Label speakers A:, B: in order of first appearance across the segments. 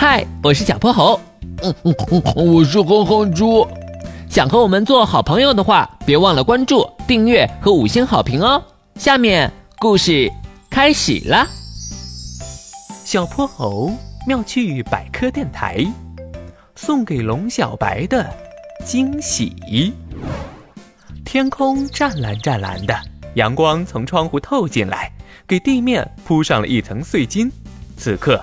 A: 嗨，我是小泼猴。
B: 嗯嗯嗯，我是哼哼猪。
A: 想和我们做好朋友的话，别忘了关注、订阅和五星好评哦。下面故事开始了。
C: 小泼猴妙趣百科电台送给龙小白的惊喜。天空湛蓝湛蓝的，阳光从窗户透进来，给地面铺上了一层碎金。此刻。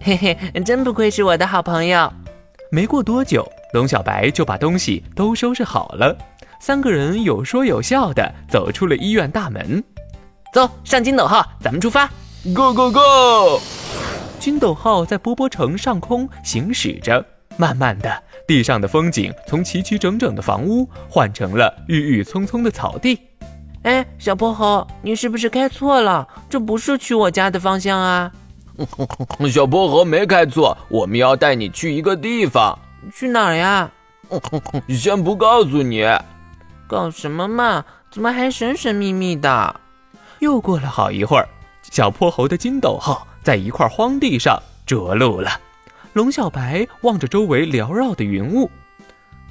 D: 嘿嘿，真不愧是我的好朋友。
C: 没过多久，龙小白就把东西都收拾好了。三个人有说有笑的走出了医院大门。
D: 走上金斗号，咱们出发
B: ！Go go go！
C: 金斗号在波波城上空行驶着，慢慢的，地上的风景从齐齐整整的房屋换成了郁郁葱葱的草地。
D: 哎，小泼猴，你是不是开错了？这不是去我家的方向啊！
B: 小泼猴没开错，我们要带你去一个地方，
D: 去哪儿呀？
B: 先不告诉你，
D: 搞什么嘛？怎么还神神秘秘的？
C: 又过了好一会儿，小泼猴的金斗号在一块荒地上着陆了。龙小白望着周围缭绕的云雾，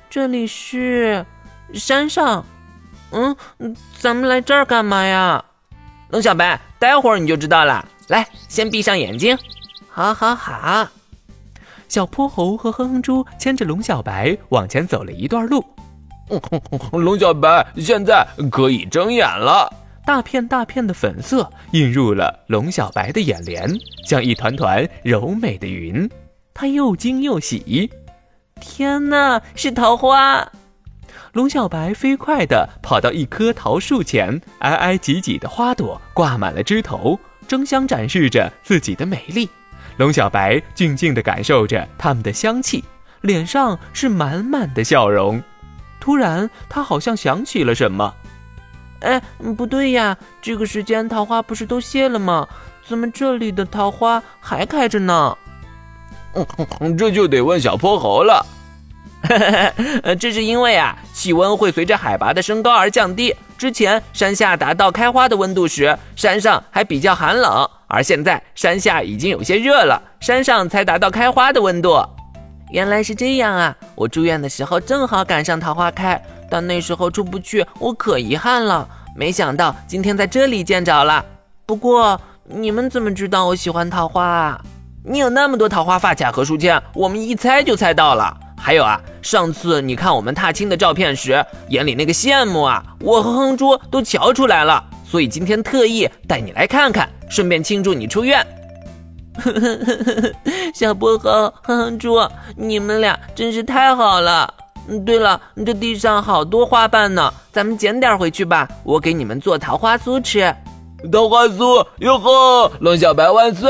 D: 这里是山上。嗯，咱们来这儿干嘛呀？龙小白，待会儿你就知道了。来，先闭上眼睛。好，好，好。
C: 小泼猴和哼哼猪牵着龙小白往前走了一段路。
B: 龙小白，现在可以睁眼了。
C: 大片大片的粉色映入了龙小白的眼帘，像一团团柔美的云。他又惊又喜。
D: 天哪，是桃花！
C: 龙小白飞快地跑到一棵桃树前，挨挨挤挤的花朵挂满了枝头。争相展示着自己的美丽，龙小白静静地感受着它们的香气，脸上是满满的笑容。突然，他好像想起了什么，
D: 哎，不对呀，这个时间桃花不是都谢了吗？怎么这里的桃花还开着呢？
B: 这就得问小泼猴了。
D: 这是因为啊，气温会随着海拔的升高而降低。之前山下达到开花的温度时，山上还比较寒冷，而现在山下已经有些热了，山上才达到开花的温度。原来是这样啊！我住院的时候正好赶上桃花开，但那时候出不去，我可遗憾了。没想到今天在这里见着了。不过你们怎么知道我喜欢桃花啊？你有那么多桃花发卡和书签，我们一猜就猜到了。还有啊，上次你看我们踏青的照片时，眼里那个羡慕啊，我和哼猪都瞧出来了。所以今天特意带你来看看，顺便庆祝你出院。小薄荷、哼哼猪，你们俩真是太好了。对了，这地上好多花瓣呢，咱们捡点回去吧，我给你们做桃花酥吃。
B: 桃花酥，哟呵，龙小白万岁！